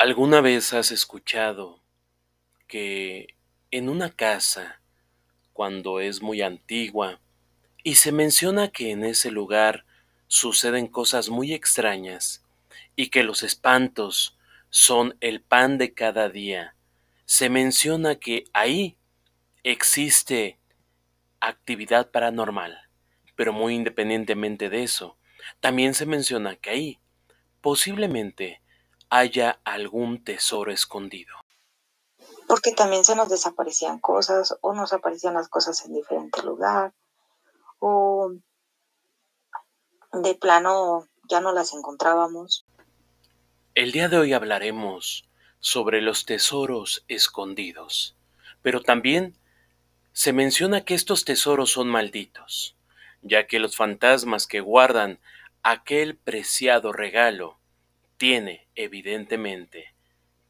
¿Alguna vez has escuchado que en una casa, cuando es muy antigua, y se menciona que en ese lugar suceden cosas muy extrañas y que los espantos son el pan de cada día, se menciona que ahí existe actividad paranormal, pero muy independientemente de eso, también se menciona que ahí posiblemente haya algún tesoro escondido. Porque también se nos desaparecían cosas o nos aparecían las cosas en diferente lugar o de plano ya no las encontrábamos. El día de hoy hablaremos sobre los tesoros escondidos, pero también se menciona que estos tesoros son malditos, ya que los fantasmas que guardan aquel preciado regalo tiene, evidentemente,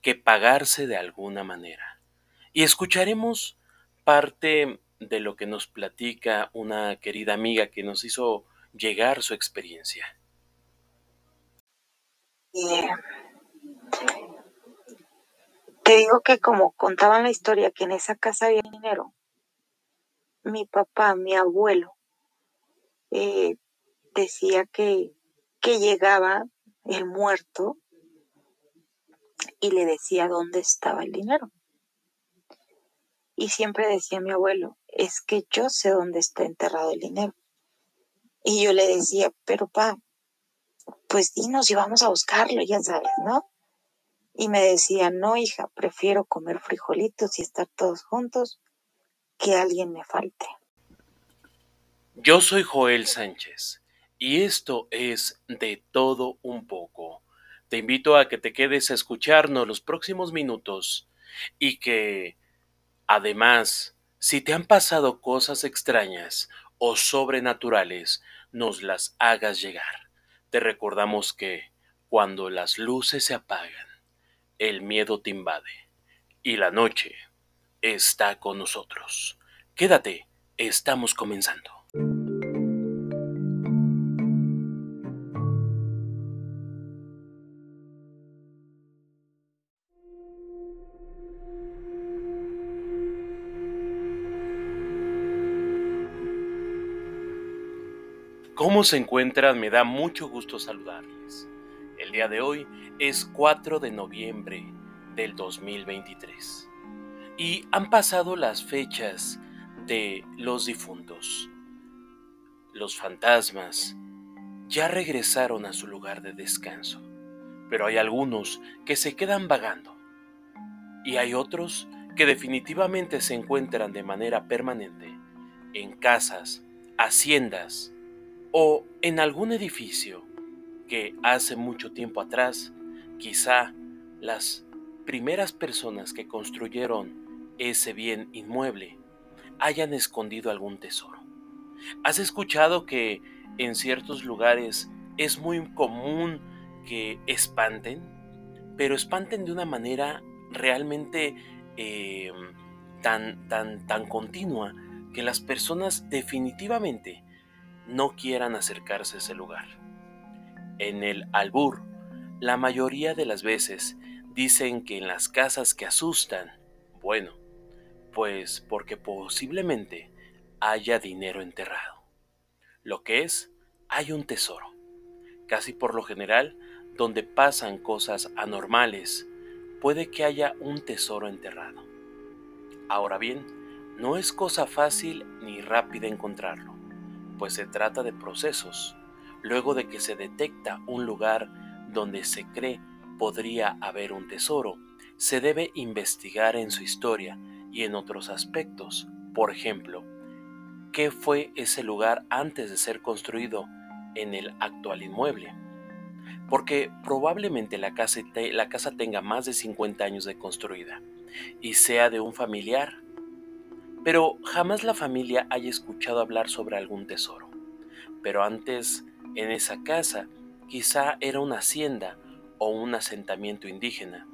que pagarse de alguna manera. Y escucharemos parte de lo que nos platica una querida amiga que nos hizo llegar su experiencia. te digo que como contaban la historia que en esa casa había dinero, mi papá, mi abuelo, eh, decía que, que llegaba el muerto y le decía dónde estaba el dinero. Y siempre decía mi abuelo, es que yo sé dónde está enterrado el dinero. Y yo le decía, pero pa, pues dinos y vamos a buscarlo, ya sabes, ¿no? Y me decía, no, hija, prefiero comer frijolitos y estar todos juntos que alguien me falte. Yo soy Joel Sánchez y esto es de todo un poco. Te invito a que te quedes a escucharnos los próximos minutos y que, además, si te han pasado cosas extrañas o sobrenaturales, nos las hagas llegar. Te recordamos que, cuando las luces se apagan, el miedo te invade y la noche está con nosotros. Quédate, estamos comenzando. ¿Cómo se encuentran? Me da mucho gusto saludarles. El día de hoy es 4 de noviembre del 2023 y han pasado las fechas de los difuntos. Los fantasmas ya regresaron a su lugar de descanso, pero hay algunos que se quedan vagando y hay otros que definitivamente se encuentran de manera permanente en casas, haciendas, o en algún edificio que hace mucho tiempo atrás, quizá las primeras personas que construyeron ese bien inmueble hayan escondido algún tesoro. ¿Has escuchado que en ciertos lugares es muy común que espanten? Pero espanten de una manera realmente eh, tan, tan, tan continua que las personas definitivamente no quieran acercarse a ese lugar. En el albur, la mayoría de las veces dicen que en las casas que asustan, bueno, pues porque posiblemente haya dinero enterrado. Lo que es, hay un tesoro. Casi por lo general, donde pasan cosas anormales, puede que haya un tesoro enterrado. Ahora bien, no es cosa fácil ni rápida encontrarlo pues se trata de procesos. Luego de que se detecta un lugar donde se cree podría haber un tesoro, se debe investigar en su historia y en otros aspectos. Por ejemplo, ¿qué fue ese lugar antes de ser construido en el actual inmueble? Porque probablemente la casa, la casa tenga más de 50 años de construida y sea de un familiar pero jamás la familia haya escuchado hablar sobre algún tesoro. Pero antes, en esa casa, quizá era una hacienda o un asentamiento indígena,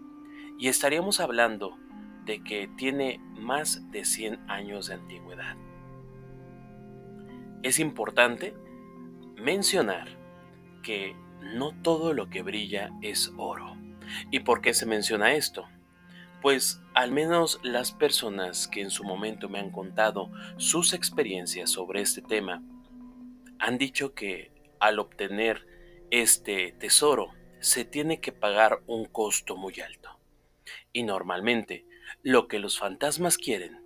y estaríamos hablando de que tiene más de 100 años de antigüedad. Es importante mencionar que no todo lo que brilla es oro. ¿Y por qué se menciona esto? Pues al menos las personas que en su momento me han contado sus experiencias sobre este tema han dicho que al obtener este tesoro se tiene que pagar un costo muy alto. Y normalmente lo que los fantasmas quieren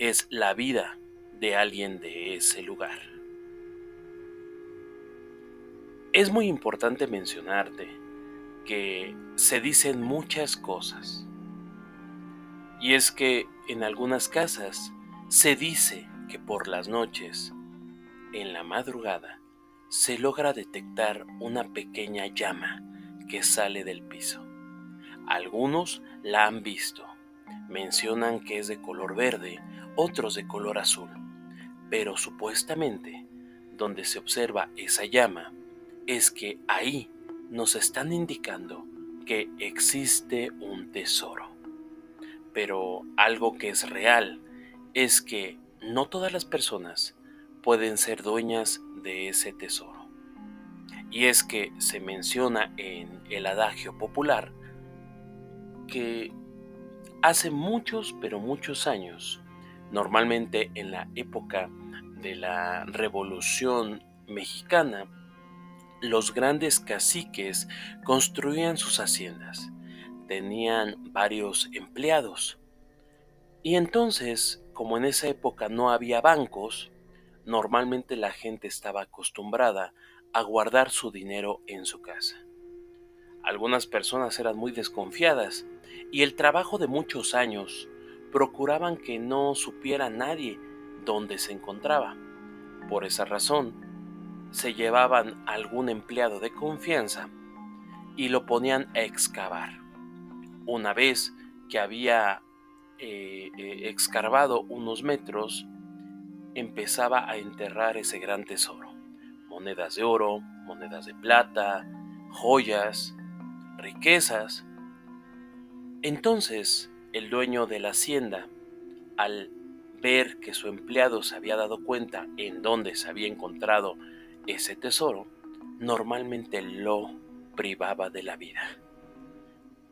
es la vida de alguien de ese lugar. Es muy importante mencionarte que se dicen muchas cosas. Y es que en algunas casas se dice que por las noches, en la madrugada, se logra detectar una pequeña llama que sale del piso. Algunos la han visto. Mencionan que es de color verde, otros de color azul. Pero supuestamente, donde se observa esa llama, es que ahí nos están indicando que existe un tesoro. Pero algo que es real es que no todas las personas pueden ser dueñas de ese tesoro. Y es que se menciona en el adagio popular que hace muchos, pero muchos años, normalmente en la época de la Revolución Mexicana, los grandes caciques construían sus haciendas, tenían varios empleados. Y entonces, como en esa época no había bancos, normalmente la gente estaba acostumbrada a guardar su dinero en su casa. Algunas personas eran muy desconfiadas y el trabajo de muchos años procuraban que no supiera nadie dónde se encontraba. Por esa razón, se llevaban algún empleado de confianza y lo ponían a excavar. Una vez que había eh, eh, excavado unos metros, empezaba a enterrar ese gran tesoro. Monedas de oro, monedas de plata, joyas, riquezas. Entonces el dueño de la hacienda, al ver que su empleado se había dado cuenta en dónde se había encontrado ese tesoro, normalmente lo privaba de la vida.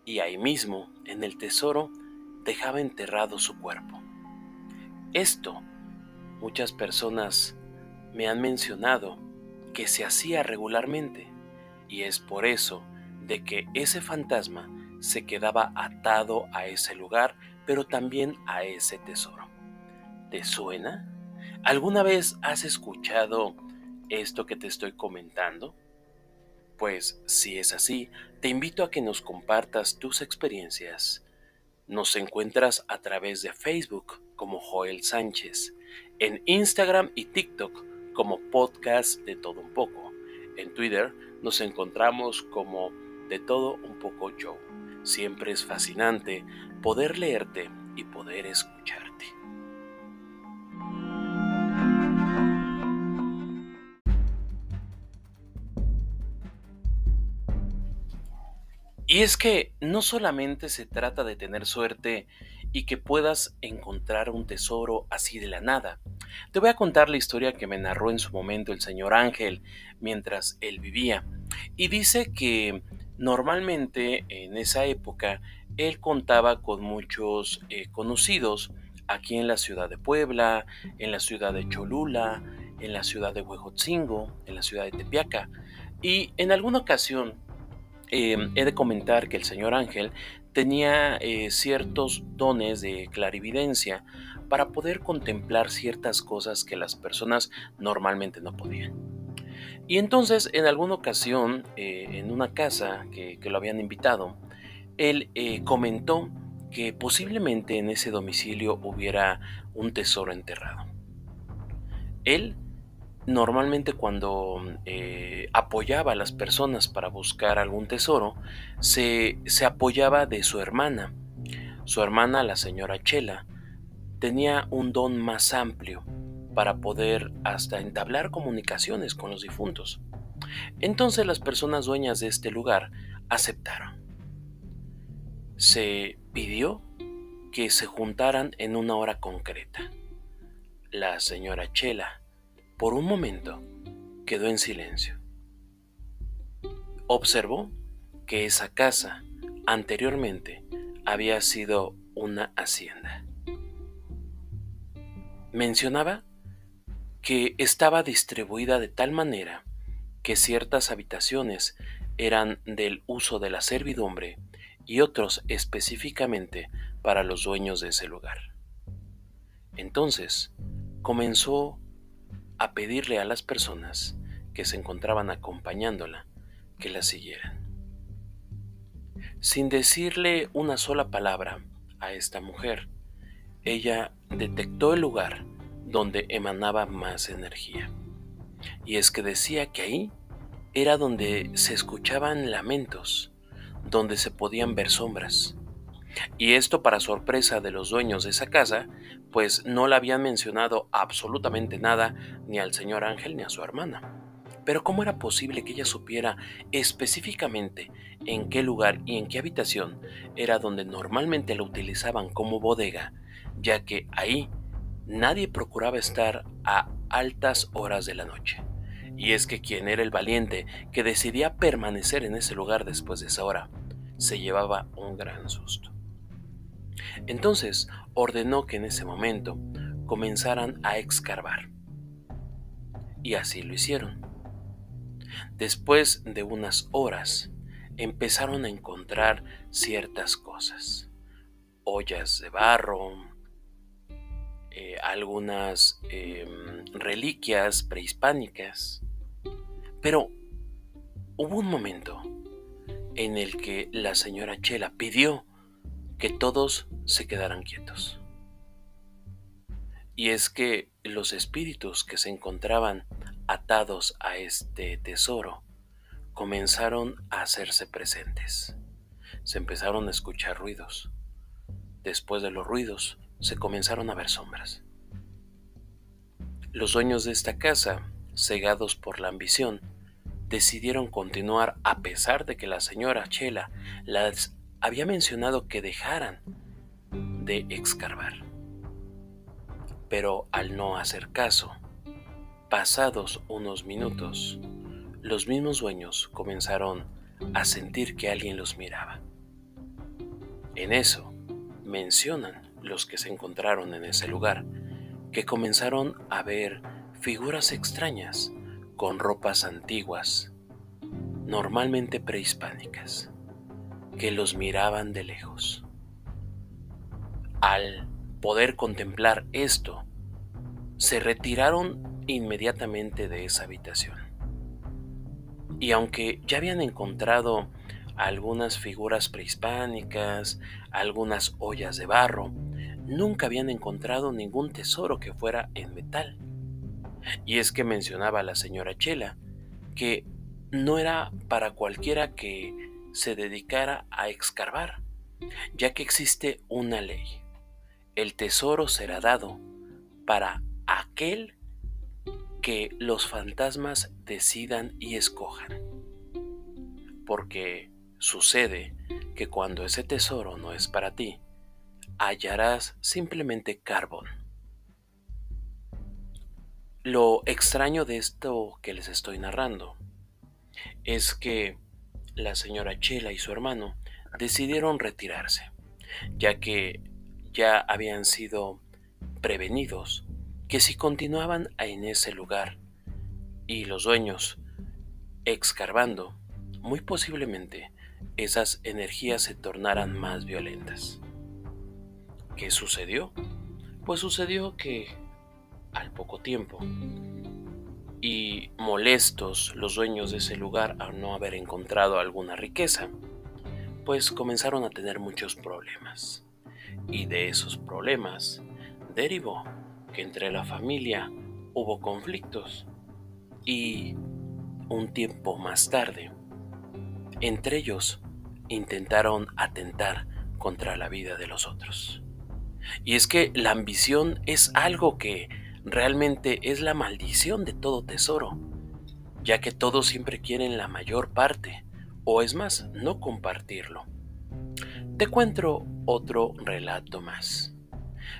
Y ahí mismo, en el tesoro, dejaba enterrado su cuerpo. Esto, muchas personas me han mencionado que se hacía regularmente, y es por eso de que ese fantasma se quedaba atado a ese lugar, pero también a ese tesoro. ¿Te suena? ¿Alguna vez has escuchado esto que te estoy comentando? Pues si es así, te invito a que nos compartas tus experiencias. Nos encuentras a través de Facebook como Joel Sánchez, en Instagram y TikTok como Podcast de Todo Un poco. En Twitter nos encontramos como de todo un poco yo. Siempre es fascinante poder leerte y poder escucharte. Y es que no solamente se trata de tener suerte y que puedas encontrar un tesoro así de la nada. Te voy a contar la historia que me narró en su momento el señor Ángel mientras él vivía. Y dice que Normalmente en esa época él contaba con muchos eh, conocidos aquí en la ciudad de Puebla, en la ciudad de Cholula, en la ciudad de Huejotzingo, en la ciudad de Tepiaca. Y en alguna ocasión em, he de comentar que el señor Ángel tenía eh, ciertos dones de clarividencia para poder contemplar ciertas cosas que las personas normalmente no podían. Y entonces, en alguna ocasión, eh, en una casa que, lo habían invitado, él eh, comentó que posiblemente en ese domicilio hubiera un tesoro enterrado. Él normalmente cuando eh, apoyaba a las personas para buscar algún tesoro, se, se apoyaba de su hermana. Su hermana, la señora Chela, tenía un don más amplio para poder hasta entablar comunicaciones con los difuntos. Entonces las personas dueñas de este lugar aceptaron. Se pidió que se juntaran en una hora concreta. La señora Chela, por un momento, quedó en silencio. Observó que esa casa, anteriormente había sido una hacienda. Mencionaba que estaba distribuida de tal manera que ciertas habitaciones eran del uso de la servidumbre y otros específicamente para los dueños de ese lugar. Entonces comenzó a pedirle a las personas que se encontraban acompañándola que la siguieran. Sin decirle una sola palabra a esta mujer, ella detectó el lugar donde emanaba más energía. Y es que decía que ahí era donde se escuchaban lamentos, donde se podían ver sombras. Y esto para sorpresa de los dueños de esa casa, pues no le habían mencionado absolutamente nada ni al señor Ángel ni a su hermana. Pero ¿cómo era posible que ella supiera específicamente en qué lugar y en qué habitación era donde normalmente la utilizaban como bodega, ya que ahí nadie procuraba estar a altas horas de la noche? Y es que quien era el valiente que decidía permanecer en ese lugar después de esa hora, se llevaba un gran susto. Entonces ordenó que en ese momento comenzaran a excavar. Y así lo hicieron. Después de unas horas, empezaron a encontrar ciertas cosas. Ollas de barro, eh, algunas em, reliquias prehispánicas, pero hubo un momento en el que la señora Chela pidió que todos se quedaran quietos. Y es que los espíritus que se encontraban atados a este tesoro comenzaron a hacerse presentes. Se empezaron a escuchar ruidos. Después de los ruidos, se comenzaron a ver sombras. Los dueños de esta casa cegados por la ambición, decidieron continuar a pesar de que la señora Chela las había mencionado que dejaran de excavar. Pero al no hacer caso, pasados unos minutos, los mismos dueños comenzaron a sentir que alguien los miraba. En eso mencionan los que se encontraron en ese lugar que comenzaron a ver figuras extrañas con ropas antiguas, normalmente prehispánicas, que los miraban de lejos. Al poder contemplar esto, se retiraron inmediatamente de esa habitación. Y aunque ya habían encontrado algunas figuras prehispánicas, algunas ollas de barro, nunca habían encontrado ningún tesoro que fuera en metal. Y es que mencionaba la señora Chela que no era para cualquiera que se dedicara a excavar, ya que existe una ley. El tesoro será dado para aquel que los fantasmas decidan y escojan. Porque sucede que cuando ese tesoro no es para ti, hallarás simplemente carbón lo extraño de esto que les estoy narrando es que la señora Chela y su hermano decidieron retirarse, ya que ya habían sido prevenidos que si continuaban en ese lugar y los dueños excavando, muy posiblemente esas energías se tornaran más violentas. ¿Qué sucedió? Pues sucedió que al poco tiempo. Y molestos los dueños de ese lugar al no haber encontrado alguna riqueza, pues comenzaron a tener muchos problemas. Y de esos problemas derivó que entre la familia hubo conflictos y un tiempo más tarde, entre ellos intentaron atentar contra la vida de los otros. Y es que la ambición es algo que realmente es la maldición de todo tesoro, ya que todos siempre quieren la mayor parte, o es más, no compartirlo. Te cuento otro relato más.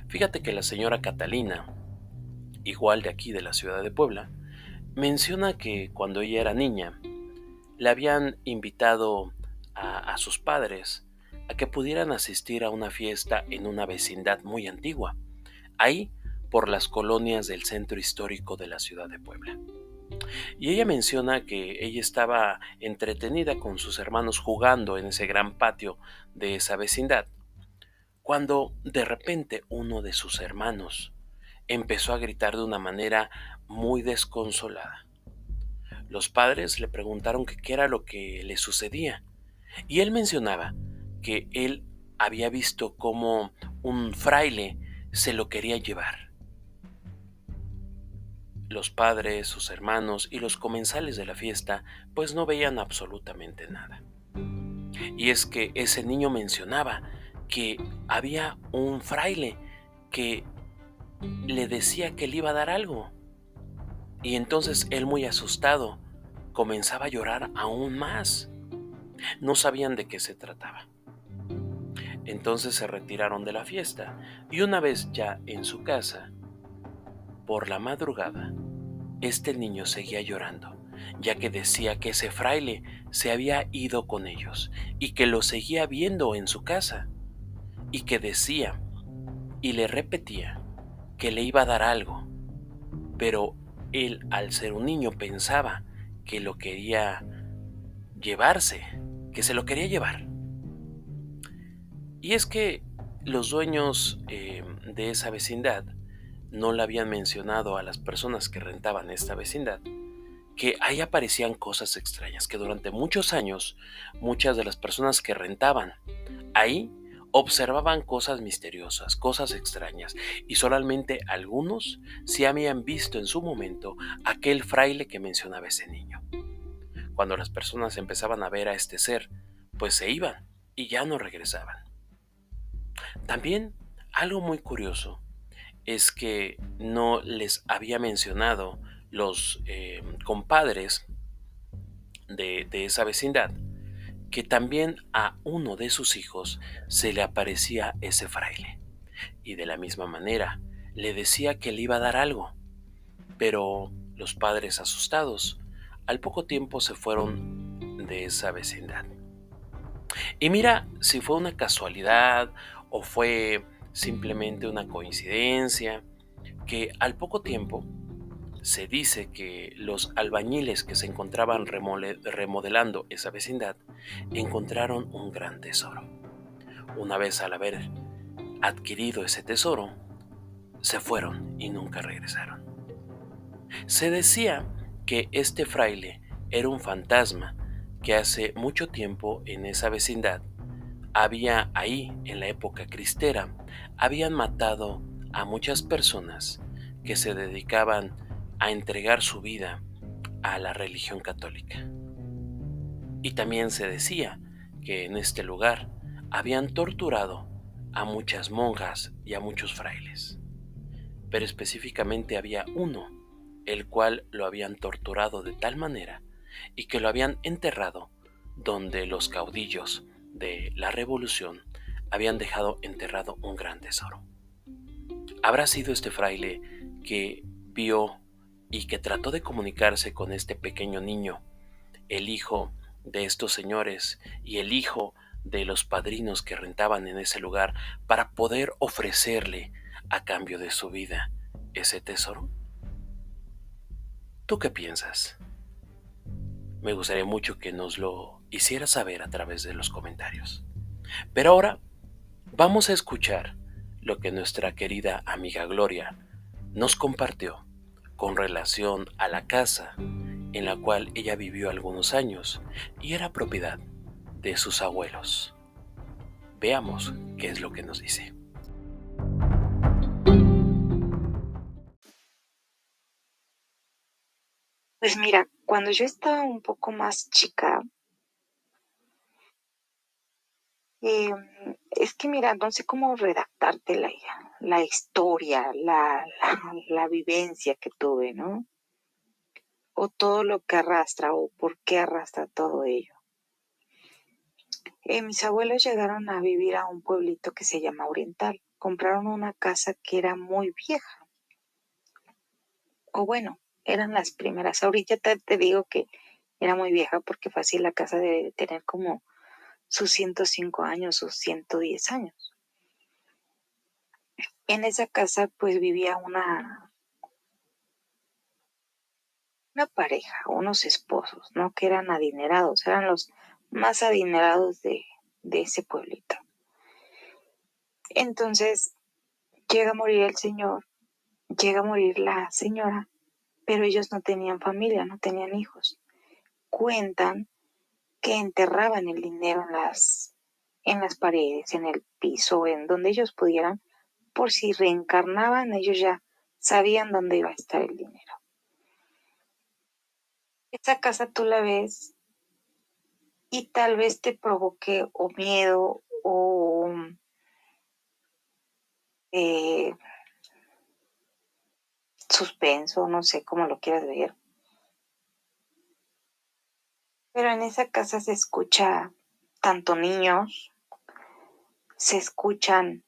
Fíjate que la señora Catalina, igual de aquí de la ciudad de Puebla, menciona que cuando ella era niña, le habían invitado a, a sus padres a que pudieran asistir a una fiesta en una vecindad muy antigua, ahí por las colonias del centro histórico de la ciudad de Puebla. Y ella menciona que ella estaba entretenida con sus hermanos jugando en ese gran patio de esa vecindad, cuando de repente uno de sus hermanos empezó a gritar de una manera muy desconsolada. Los padres le preguntaron qué era lo que le sucedía, y él mencionaba que él había visto cómo un fraile se lo quería llevar los padres, sus hermanos y los comensales de la fiesta pues no veían absolutamente nada. Y es que ese niño mencionaba que había un fraile que le decía que le iba a dar algo. Y entonces él muy asustado comenzaba a llorar aún más. No sabían de qué se trataba. Entonces se retiraron de la fiesta y una vez ya en su casa, por la madrugada, este niño seguía llorando, ya que decía que ese fraile se había ido con ellos y que lo seguía viendo en su casa, y que decía y le repetía que le iba a dar algo, pero él al ser un niño pensaba que lo quería llevarse, que se lo quería llevar. Y es que los dueños eh, de esa vecindad no le habían mencionado a las personas que rentaban esta vecindad que ahí aparecían cosas extrañas, que durante muchos años muchas de las personas que rentaban ahí observaban cosas misteriosas, cosas extrañas, y solamente algunos sí habían visto en su momento aquel fraile que mencionaba ese niño. Cuando las personas empezaban a ver a este ser, pues se iban y ya no regresaban. También algo muy curioso es que no les había mencionado los eh, compadres de, de esa vecindad que también a uno de sus hijos se le aparecía ese fraile y de la misma manera le decía que le iba a dar algo, pero los padres asustados al poco tiempo se fueron de esa vecindad. Y mira si fue una casualidad o fue simplemente una coincidencia, que al poco tiempo se dice que los albañiles que se encontraban remodelando esa vecindad encontraron un gran tesoro. Una vez al haber adquirido ese tesoro, se fueron y nunca regresaron. Se decía que este fraile era un fantasma que hace mucho tiempo en esa vecindad había ahí, en la época cristera, habían matado a muchas personas que se dedicaban a entregar su vida a la religión católica. Y también se decía que en este lugar habían torturado a muchas monjas y a muchos frailes. Pero específicamente había uno, el cual lo habían torturado de tal manera y que lo habían enterrado donde los caudillos de la revolución habían dejado enterrado un gran tesoro. ¿Habrá sido este fraile que vio y que trató de comunicarse con este pequeño niño, el hijo de estos señores y el hijo de los padrinos que rentaban en ese lugar para poder ofrecerle a cambio de su vida ese tesoro? ¿Tú qué piensas? Me gustaría mucho que nos lo hicieras saber a través de los comentarios. Pero ahora vamos a escuchar lo que nuestra querida amiga Gloria nos compartió con relación a la casa en la cual ella vivió algunos años y era propiedad de sus abuelos. Veamos qué es lo que nos dice. Pues mira, cuando yo estaba un poco más chica, em, es que mira, no sé cómo redactarte la, historia, la, vivencia que tuve, ¿no? O todo lo que arrastra o por qué arrastra todo ello. Eh, mis abuelos llegaron a vivir a un pueblito que se llama Oriental. Compraron una casa que era muy vieja. O bueno, eran las primeras. Ahorita te, digo que era muy vieja porque fácil la casa debe tener como sus 105 años, sus 110 años. En esa casa pues vivía una, una pareja, unos esposos, ¿no? Que eran adinerados, eran los más adinerados de, de ese pueblito. Entonces llega a morir el señor, llega a morir la señora, pero ellos no tenían familia, no tenían hijos. Cuentan que enterraban el dinero en las, en las paredes, en el piso, en donde ellos pudieran, por si reencarnaban, ellos ya sabían dónde iba a estar el dinero. Esa casa tú la ves y tal vez te provoque o miedo o eh, suspenso, no sé cómo lo quieras ver. Pero en esa casa se escucha tanto niños, se escuchan,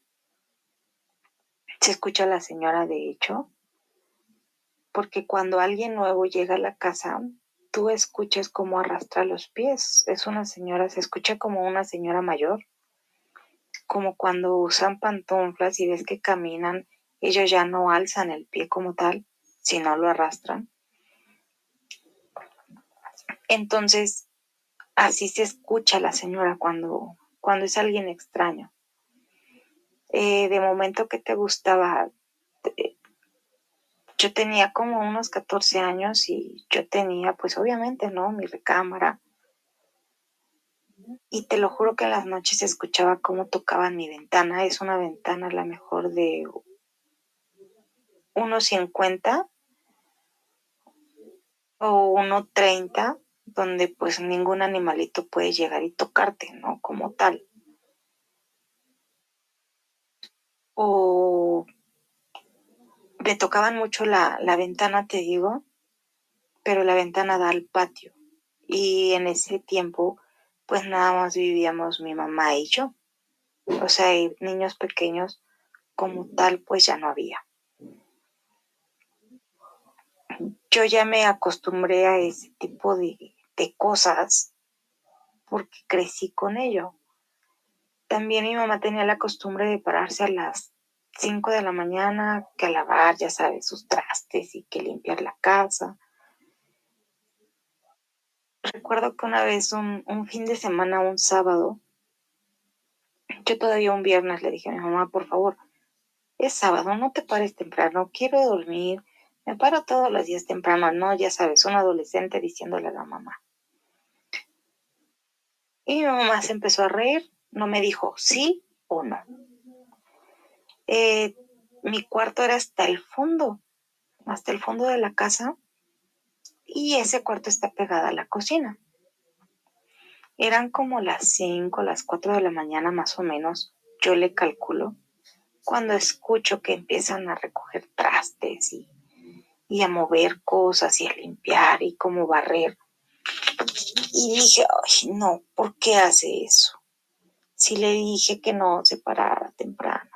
se escucha la señora de hecho, porque cuando alguien nuevo llega a la casa, tú escuchas cómo arrastra los pies. Es una señora, se escucha como una señora mayor, como cuando usan pantuflas y ves que caminan, ellos ya no alzan el pie como tal, sino lo arrastran. Entonces, así se escucha la señora cuando, cuando es alguien extraño. Eh, de momento que te gustaba, yo tenía como unos 14 años y yo tenía, pues obviamente, ¿no? Mi recámara. Y te lo juro que en las noches escuchaba cómo tocaban mi ventana. Es una ventana a la mejor de unos 50 o 1.30 donde pues ningún animalito puede llegar y tocarte, ¿no? Como tal. O me tocaban mucho la, la ventana, te digo, pero la ventana da al patio. Y en ese tiempo, pues nada más vivíamos mi mamá y yo. O sea, niños pequeños como tal, pues ya no había. Yo ya me acostumbré a ese tipo de, de cosas porque crecí con ello. También mi mamá tenía la costumbre de pararse a las 5 de la mañana, que a lavar, ya sabes, sus trastes y que limpiar la casa. Recuerdo que una vez, un, un fin de semana, un sábado, yo todavía un viernes le dije a mi mamá, por favor, es sábado, no te pares temprano, quiero dormir, me paro todos los días temprano, no, ya sabes, un adolescente diciéndole a la mamá. Y mi mamá se empezó a reír, no me dijo sí o no. Eh, mi cuarto era hasta el fondo, hasta el fondo de la casa, y ese cuarto está pegado a la cocina. Eran como las 5, las 4 de la mañana más o menos, yo le calculo, cuando escucho que empiezan a recoger trastes y y a mover cosas y a limpiar y como barrer. Y dije, ay, no, ¿por qué hace eso? Si le dije que no se parara temprano.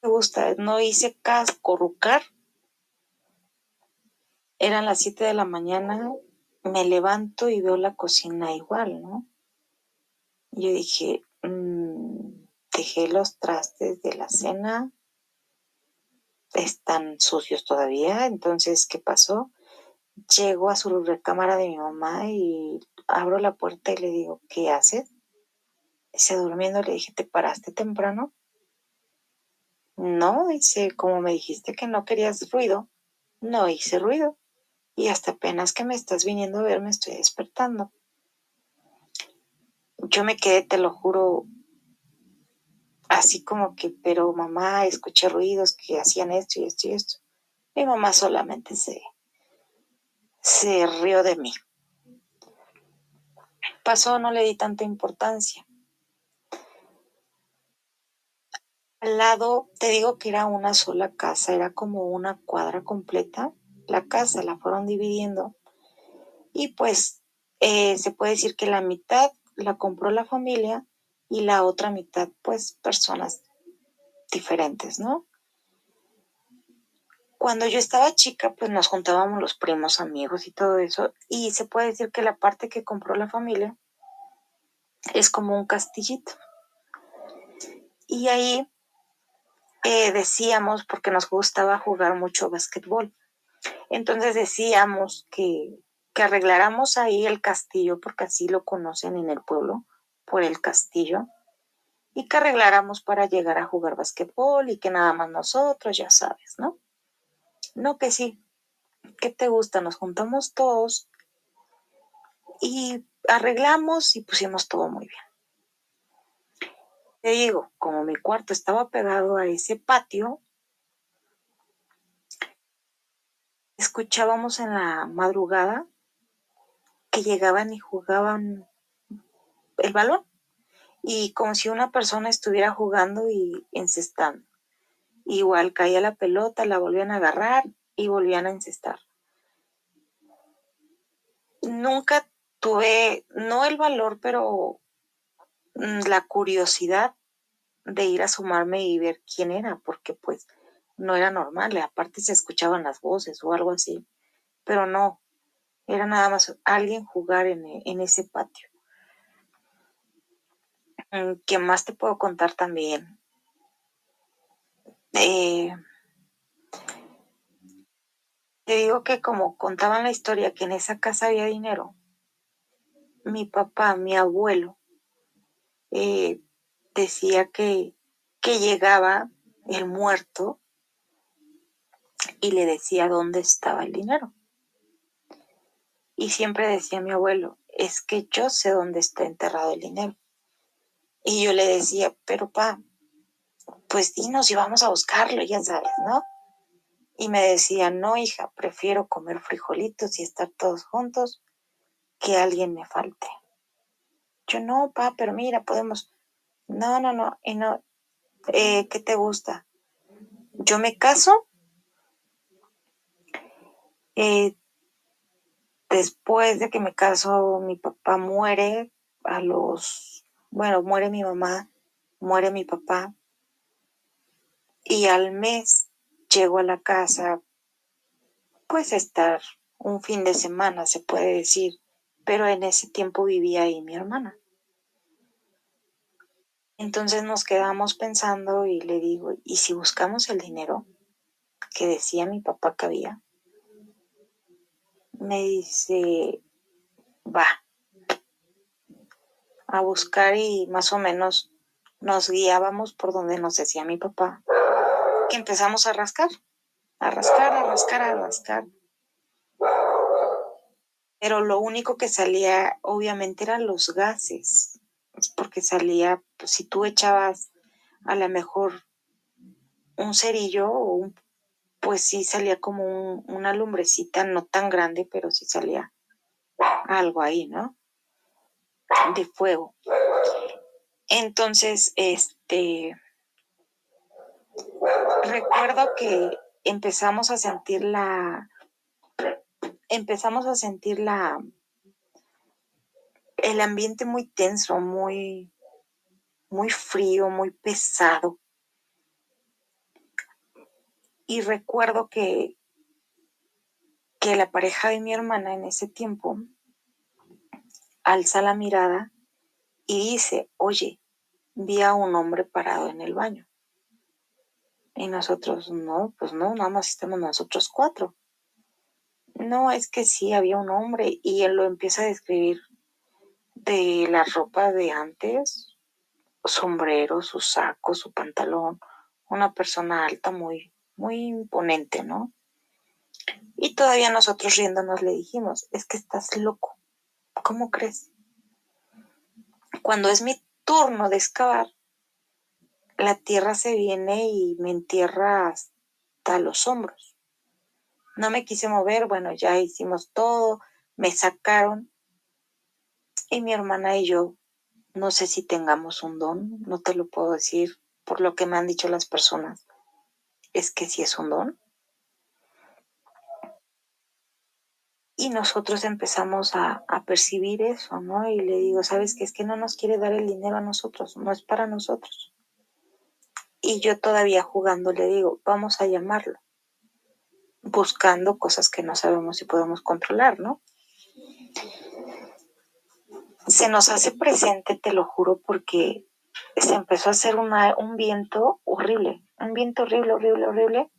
Me gusta, no hice casco, rucar. Eran las 7 de la mañana, me levanto y veo la cocina igual, ¿no? Yo dije, mm, dejé los trastes de la cena, están sucios todavía. Entonces, ¿qué pasó? Llego a su recámara de mi mamá y abro la puerta y le digo, ¿qué haces? Se durmiendo le dije, ¿te paraste temprano? No, dice, como me dijiste que no querías ruido, no hice ruido. Y hasta apenas que me estás viniendo a ver me estoy despertando. Yo me quedé, te lo juro, así como que, pero mamá, escuché ruidos que hacían esto y esto y esto. Mi mamá solamente se, se rió de mí. Pasó, no le di tanta importancia. Al lado, te digo que era una sola casa, era como una cuadra completa. La casa la fueron dividiendo y pues eh, se puede decir que la mitad la compró la familia y la otra mitad, pues, personas diferentes, ¿no? Cuando yo estaba chica, pues nos juntábamos los primos, amigos y todo eso, y se puede decir que la parte que compró la familia es como un castillito. Y ahí eh, decíamos, porque nos gustaba jugar mucho basquetbol, entonces decíamos que, que arregláramos ahí el castillo, porque así lo conocen en el pueblo, por el castillo, y que arregláramos para llegar a jugar basquetbol y que nada más nosotros, ya sabes, ¿no? No que sí. ¿Qué te gusta? Nos juntamos todos y arreglamos y pusimos todo muy bien. Te digo, como mi cuarto estaba pegado a ese patio, escuchábamos en la madrugada que llegaban y jugaban el balón y como si una persona estuviera jugando y encestando. Igual caía la pelota, la volvían a agarrar y volvían a encestar. Nunca tuve, no el valor, pero mm, la curiosidad de ir a sumarme y ver quién era, porque pues no era normal, aparte se escuchaban las voces o algo así, pero no, era nada más alguien jugar en, en ese patio. Mm, ¿Qué más te puedo contar también? Eh, te digo que como contaban la historia que en esa casa había dinero, mi papá, mi abuelo, eh, decía que, que llegaba el muerto y le decía dónde estaba el dinero. Y siempre decía mi abuelo, es que yo sé dónde está enterrado el dinero. Y yo le decía, pero pa, pues dinos y vamos a buscarlo, ya sabes, ¿no? Y me decía, no, hija, prefiero comer frijolitos y estar todos juntos que alguien me falte. Yo no, pa, pero mira, podemos. No, no, no, y no. Eh, ¿Qué te gusta? Yo me caso. Eh, después de que me caso, mi papá muere a los. Bueno, muere mi mamá, muere mi papá. Y al mes llego a la casa, pues estar un fin de semana, se puede decir pero en ese tiempo vivía ahí mi hermana. Entonces nos quedamos pensando y le digo, ¿y si buscamos el dinero que decía mi papá que había? Me dice, va a buscar y más o menos nos guiábamos por donde nos decía mi papá, que empezamos a rascar, a rascar, a rascar, a rascar pero lo único que salía obviamente eran los gases, porque salía, pues, si tú echabas a lo mejor un cerillo o un, pues sí salía como una lumbrecita, no tan grande, pero sí salía algo ahí, ¿no? De fuego. Entonces, este, recuerdo que empezamos a sentir la, empezamos a sentir la, el ambiente muy tenso, muy, muy frío, muy pesado. Y recuerdo que, que la pareja de mi hermana en ese tiempo alza la mirada y dice, oye, vi a un hombre parado en el baño. Y nosotros, no, pues no, nada más estamos nosotros cuatro. No, es que sí, había un hombre y él lo empieza a describir de la ropa de antes, sombrero, su saco, su pantalón, una persona alta muy, muy imponente, ¿no? Y todavía nosotros riéndonos le dijimos, es que estás loco, ¿cómo crees? Cuando es mi turno de excavar, la tierra se viene y me entierra hasta los hombros. No me quise mover, bueno, ya hicimos todo, me sacaron. Y mi hermana y yo, no sé si tengamos un don, no te lo puedo decir por lo que me han dicho las personas. Es que sí es un don. Y nosotros empezamos a, percibir eso, ¿no? Y le digo, ¿sabes qué? Es que no nos quiere dar el dinero a nosotros, no es para nosotros. Y yo todavía jugando le digo, vamos a llamarlo buscando cosas que no sabemos si podemos controlar, ¿no? se nos hace presente, te lo juro, porque se empezó a hacer un viento horrible, un viento horrible, horrible, horrible.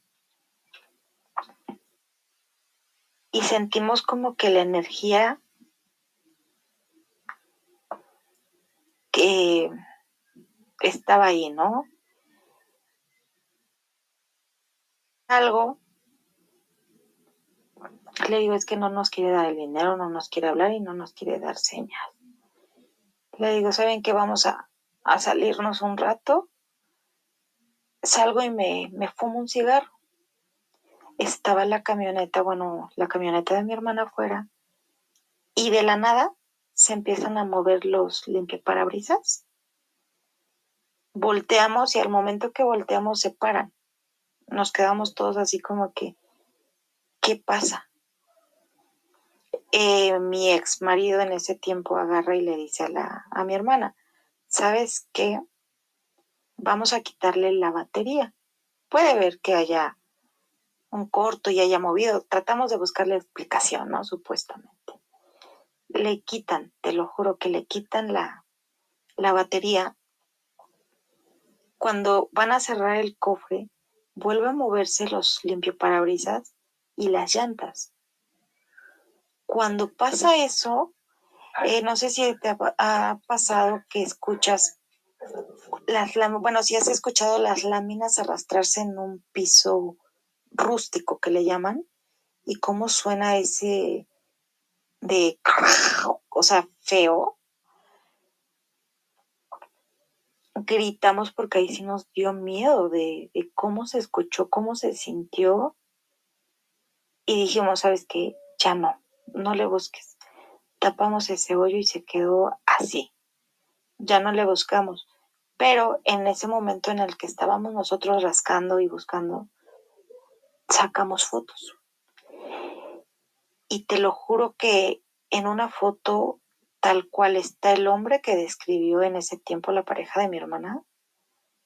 Y sentimos como que la energía que estaba ahí, ¿no? Algo. Le digo, es que no nos quiere dar el dinero, no nos quiere hablar y no nos quiere dar señal. Le digo, ¿saben qué? Vamos a, salirnos un rato. Salgo y me, me fumo un cigarro. Estaba la camioneta, bueno, la camioneta de mi hermana afuera. Y de la nada se empiezan a mover los limpiaparabrisas. Volteamos y al momento que volteamos se paran. Nos quedamos todos así como que, ¿qué pasa? Eh, mi ex marido en ese tiempo agarra y le dice a, la, a mi hermana, ¿sabes qué? Vamos a quitarle la batería. Puede ver que haya un corto y haya movido. Tratamos de buscarle explicación, ¿no? Supuestamente. Le quitan, te lo juro que le quitan la, la batería. Cuando van a cerrar el cofre, vuelve a moverse los limpiaparabrisas y las llantas cuando pasa eso, eh, no sé si te ha, pasado que escuchas las bueno, si has escuchado las láminas arrastrarse en un piso rústico que le llaman y cómo suena ese de cosa feo. Gritamos porque ahí sí nos dio miedo de, de cómo se escuchó, cómo se sintió. Y dijimos, ¿sabes qué? Ya no no le busques. Tapamos ese hoyo y se quedó así. Ya no le buscamos. Pero en ese momento en el que estábamos nosotros rascando y buscando, sacamos fotos. Y te lo juro que en una foto tal cual está el hombre que describió en ese tiempo la pareja de mi hermana,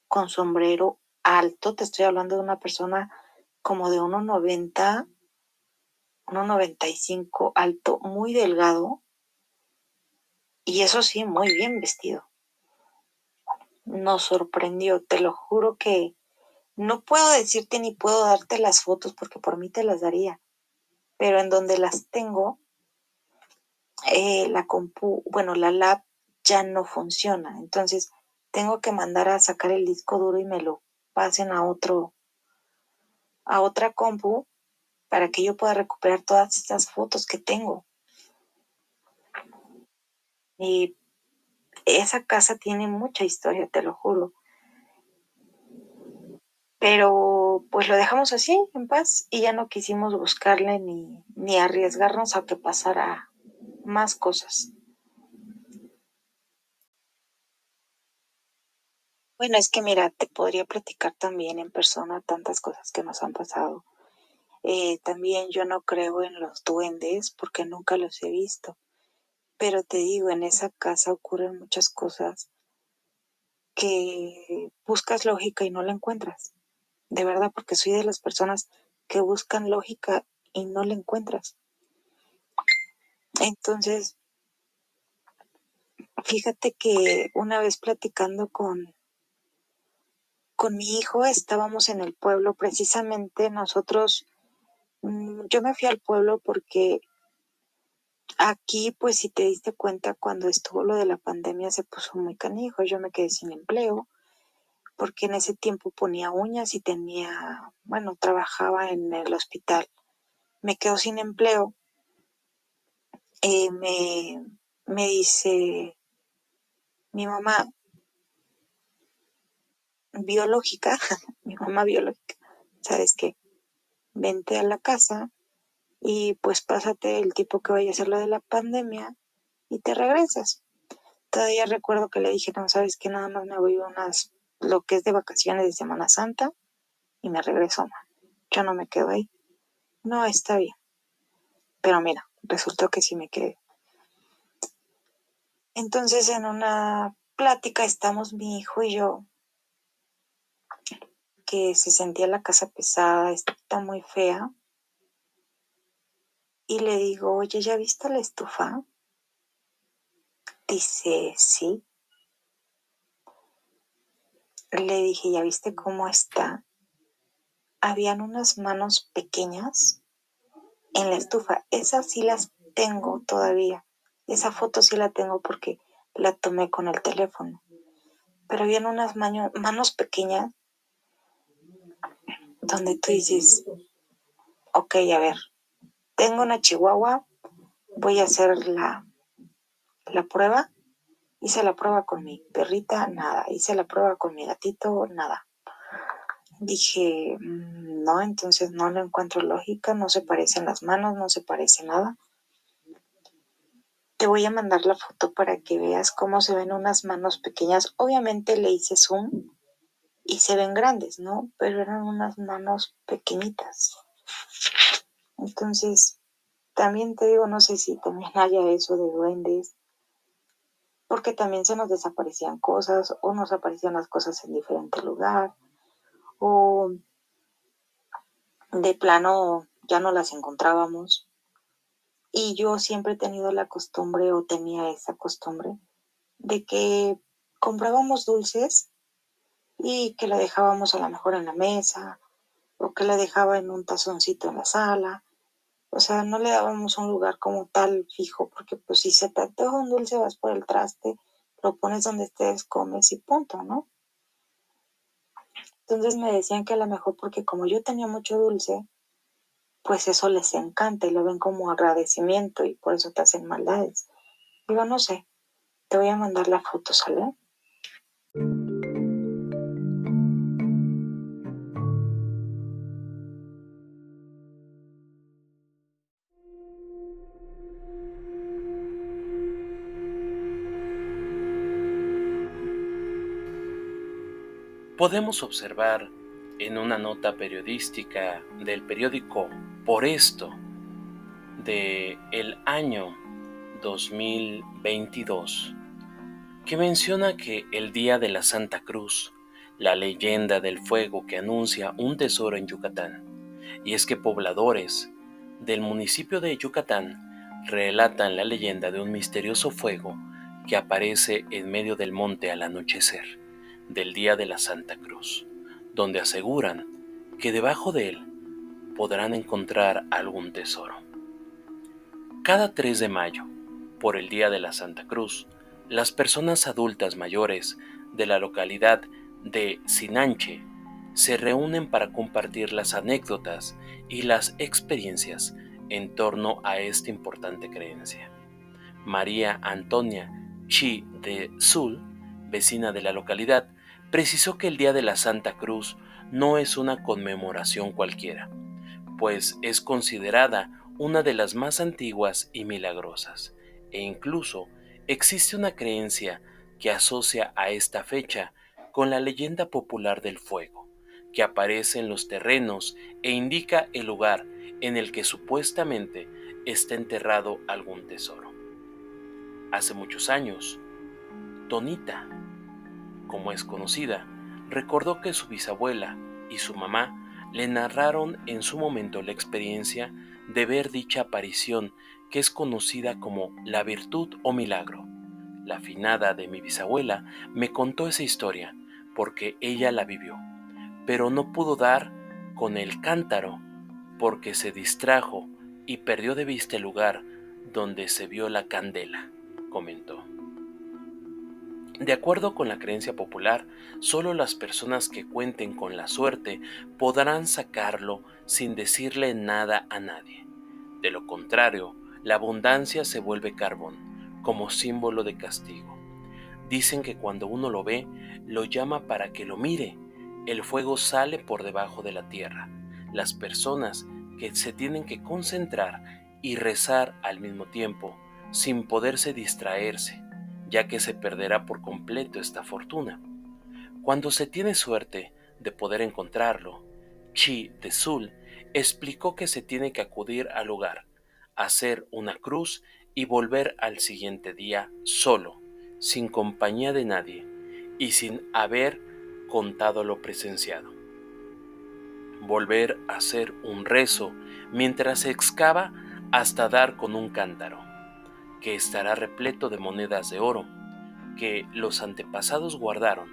con sombrero alto, te estoy hablando de una persona como de 1,90, 1,95 alto, muy delgado y eso sí, muy bien vestido. Nos sorprendió, te lo juro que no puedo decirte ni puedo darte las fotos porque por mí te las daría, pero en donde las tengo, eh, la compu, bueno, la lab ya no funciona, entonces tengo que mandar a sacar el disco duro y me lo pasen a otro, a otra compu para que yo pueda recuperar todas estas fotos que tengo. Y esa casa tiene mucha historia, te lo juro. Pero pues lo dejamos así, en paz, y ya no quisimos buscarle ni, ni arriesgarnos a que pasara más cosas. Bueno, es que mira, te podría platicar también en persona tantas cosas que nos han pasado. Eh, también yo no creo en los duendes porque nunca los he visto. Pero te digo, en esa casa ocurren muchas cosas que buscas lógica y no la encuentras. De verdad, porque soy de las personas que buscan lógica y no la encuentras. Entonces, fíjate que una vez platicando con, con mi hijo, estábamos en el pueblo, precisamente nosotros Mm, yo me fui al pueblo porque aquí, pues si te diste cuenta, cuando estuvo lo de la pandemia se puso muy canijo, yo me quedé sin empleo, porque en ese tiempo ponía uñas y tenía, bueno, trabajaba en el hospital. Me quedo sin empleo. Eh, me, me dice mi mamá biológica, mi mamá biológica, ¿sabes qué? vente a la casa y pues pásate el tipo que vaya a ser lo de la pandemia y te regresas. Todavía recuerdo que le dije, no, sabes que nada más me voy unas, lo que es de vacaciones de Semana Santa y me regreso. Yo no me quedo ahí. No, está bien. Pero mira, resultó que sí me quedé. Entonces en una plática estamos mi hijo y yo que se sentía la casa pesada, está muy fea. Y le digo, oye, ¿ya viste la estufa? Dice, sí. Le dije, ¿ya viste cómo está? Habían unas manos pequeñas en la estufa. Esas sí las tengo todavía. Esa foto sí la tengo porque la tomé con el teléfono. Pero habían unas manos pequeñas donde tú dices, ok, a ver, tengo una chihuahua, voy a hacer la, la prueba. Hice la prueba con mi perrita, nada. Hice la prueba con mi gatito, nada. Dije, mm, no, entonces no le encuentro lógica, no se parecen las manos, no se parece nada. Te voy a mandar la foto para que veas cómo se ven unas manos pequeñas. Obviamente le hice zoom y se ven grandes, ¿no? Pero eran unas manos pequeñitas. Entonces, también te digo, no sé si también haya eso de duendes, porque también se nos desaparecían cosas o nos aparecían las cosas en diferente lugar o de plano ya no las encontrábamos. Y yo siempre he tenido la costumbre o tenía esa costumbre de que comprábamos dulces y que la dejábamos a lo mejor en la mesa o que la dejaba en un tazoncito en la sala. O sea, no le dábamos un lugar como tal fijo, porque pues si se te antoja un dulce vas por el traste, lo pones donde estés, comes y punto, ¿no? Entonces me decían que a lo mejor porque como yo tenía mucho dulce, pues eso les encanta y lo ven como agradecimiento y por eso te hacen maldades. Digo, no sé, te voy a mandar la foto, ¿sale? Podemos observar en una nota periodística del periódico Por esto de el año 2022 que menciona que el día de la Santa Cruz, la leyenda del fuego que anuncia un tesoro en Yucatán, y es que pobladores del municipio de Yucatán relatan la leyenda de un misterioso fuego que aparece en medio del monte al anochecer del día de la Santa Cruz, donde aseguran que debajo de él podrán encontrar algún tesoro. Cada 3 de mayo, por el día de la Santa Cruz, las personas adultas mayores de la localidad de Sinanche se reúnen para compartir las anécdotas y las experiencias en torno a esta importante creencia. María Antonia Chi de Sul, vecina de la localidad, precisó que el Día de la Santa Cruz no es una conmemoración cualquiera, pues es considerada una de las más antiguas y milagrosas, e incluso existe una creencia que asocia a esta fecha con la leyenda popular del fuego, que aparece en los terrenos e indica el lugar en el que supuestamente está enterrado algún tesoro. Hace muchos años, Tonita, como es conocida, recordó que su bisabuela y su mamá le narraron en su momento la experiencia de ver dicha aparición que es conocida como la virtud o milagro. La finada de mi bisabuela me contó esa historia porque ella la vivió, pero no pudo dar con el cántaro porque se distrajo y perdió de vista el lugar donde se vio la candela, comentó. De acuerdo con la creencia popular, solo las personas que cuenten con la suerte podrán sacarlo sin decirle nada a nadie. De lo contrario, la abundancia se vuelve carbón, como símbolo de castigo. Dicen que cuando uno lo ve, lo llama para que lo mire. El fuego sale por debajo de la tierra. Las personas que se tienen que concentrar y rezar al mismo tiempo, sin poderse distraerse, ya que se perderá por completo esta fortuna. Cuando se tiene suerte de poder encontrarlo, Chi de Sul explicó que se tiene que acudir al lugar, hacer una cruz y volver al siguiente día solo, sin compañía de nadie y sin haber contado lo presenciado. Volver a hacer un rezo mientras se excava hasta dar con un cántaro que estará repleto de monedas de oro, que los antepasados guardaron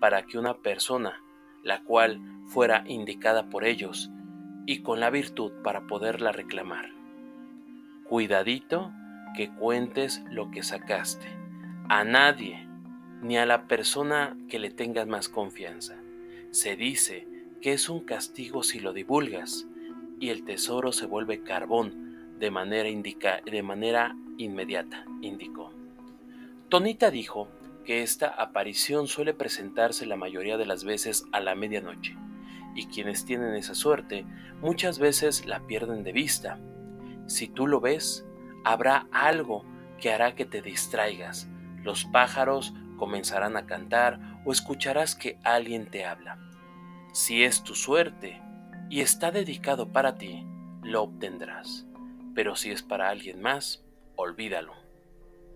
para que una persona, la cual fuera indicada por ellos, y con la virtud para poderla reclamar. Cuidadito que cuentes lo que sacaste. A nadie, ni a la persona que le tengas más confianza. Se dice que es un castigo si lo divulgas, y el tesoro se vuelve carbón de manera, indica, de manera inmediata, indicó. Tonita dijo que esta aparición suele presentarse la mayoría de las veces a la medianoche, y quienes tienen esa suerte muchas veces la pierden de vista. Si tú lo ves, habrá algo que hará que te distraigas. Los pájaros comenzarán a cantar o escucharás que alguien te habla. Si es tu suerte y está dedicado para ti, lo obtendrás. Pero si es para alguien más, olvídalo.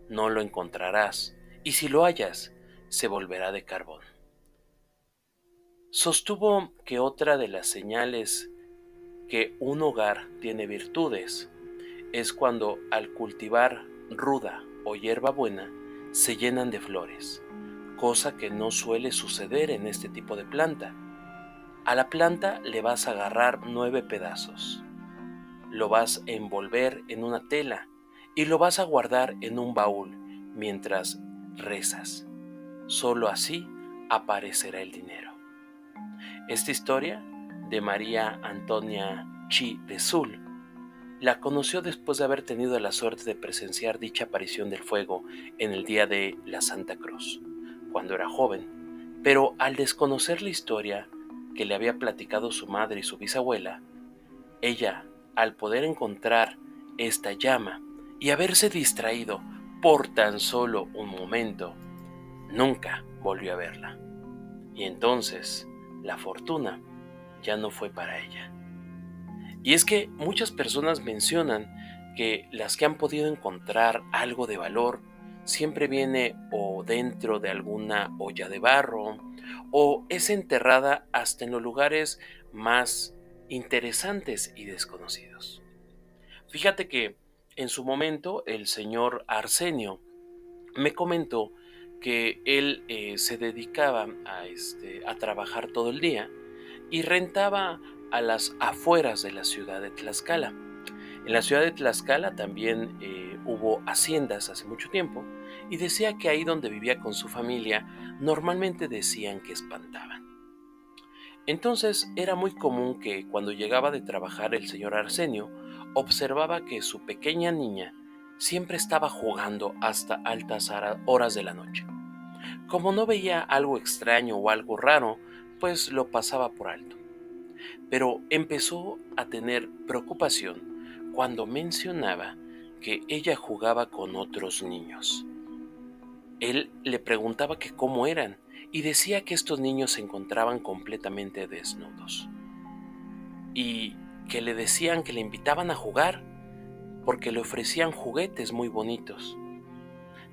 No lo encontrarás y si lo hallas, se volverá de carbón. Sostuvo que otra de las señales que un hogar tiene virtudes es cuando al cultivar ruda o hierba buena se llenan de flores, cosa que no suele suceder en este tipo de planta. A la planta le vas a agarrar nueve pedazos, lo vas a envolver en una tela y lo vas a guardar en un baúl mientras rezas. Solo así aparecerá el dinero. Esta historia de María Antonia Chi de Sul la conoció después de haber tenido la suerte de presenciar dicha aparición del fuego en el día de la Santa Cruz, cuando era joven, pero al desconocer la historia que le había platicado su madre y su bisabuela, ella, al poder encontrar esta llama y haberse distraído por tan solo un momento, nunca volvió a verla. Y entonces, la fortuna ya no fue para ella. Y es que muchas personas mencionan que las que han podido encontrar algo de valor siempre viene o dentro de alguna olla de barro o es enterrada hasta en los lugares más interesantes y desconocidos. Fíjate que en su momento el señor Arsenio me comentó que él eh, se dedicaba a, este, a trabajar todo el día y rentaba a las afueras de la ciudad de Tlaxcala. En la ciudad de Tlaxcala también eh, hubo haciendas hace mucho tiempo y decía que ahí donde vivía con su familia normalmente decían que espantaban. Entonces era muy común que cuando llegaba de trabajar el señor Arsenio observaba que su pequeña niña siempre estaba jugando hasta altas horas de la noche. Como no veía algo extraño o algo raro, pues lo pasaba por alto. Pero empezó a tener preocupación cuando mencionaba que ella jugaba con otros niños. Él le preguntaba que cómo eran y decía que estos niños se encontraban completamente desnudos y que le decían que le invitaban a jugar porque le ofrecían juguetes muy bonitos.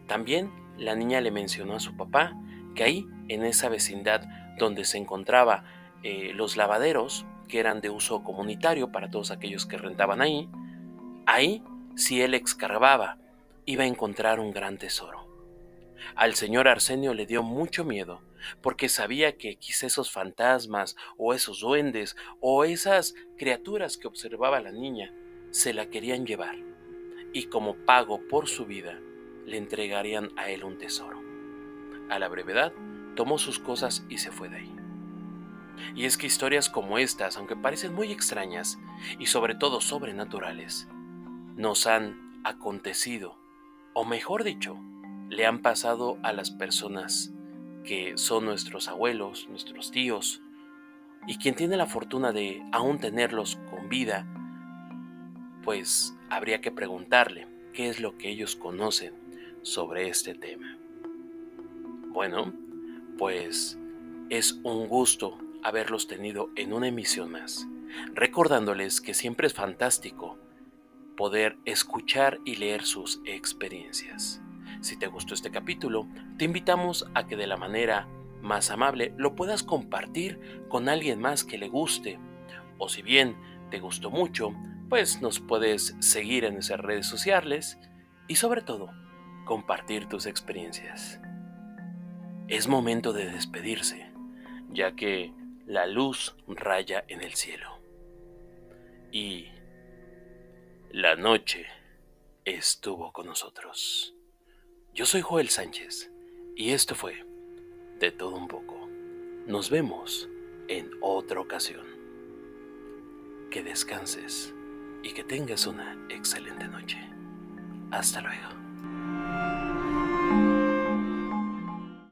También la niña le mencionó a su papá que ahí, en esa vecindad donde se encontraba eh, los lavaderos, que eran de uso comunitario para todos aquellos que rentaban ahí, ahí, si él excavaba, iba a encontrar un gran tesoro. Al señor Arsenio le dio mucho miedo, porque sabía que quizá esos fantasmas, o esos duendes, o esas criaturas que observaba la niña, se la querían llevar, y como pago por su vida, le entregarían a él un tesoro. A la brevedad, tomó sus cosas y se fue de ahí. Y es que historias como estas, aunque parecen muy extrañas y sobre todo sobrenaturales, nos han acontecido, o mejor dicho, le han pasado a las personas que son nuestros abuelos, nuestros tíos, y quien tiene la fortuna de aún tenerlos con vida, pues habría que preguntarle qué es lo que ellos conocen sobre este tema. Bueno, pues es un gusto haberlos tenido en una emisión más, recordándoles que siempre es fantástico poder escuchar y leer sus experiencias. Si te gustó este capítulo, te invitamos a que de la manera más amable lo puedas compartir con alguien más que le guste. O si bien te gustó mucho, pues nos puedes seguir en nuestras redes sociales y sobre todo compartir tus experiencias. Es momento de despedirse, ya que la luz raya en el cielo. Y la noche estuvo con nosotros. Yo soy Joel Sánchez y esto fue De todo un poco. Nos vemos en otra ocasión. Que descanses y que tengas una excelente noche. Hasta luego.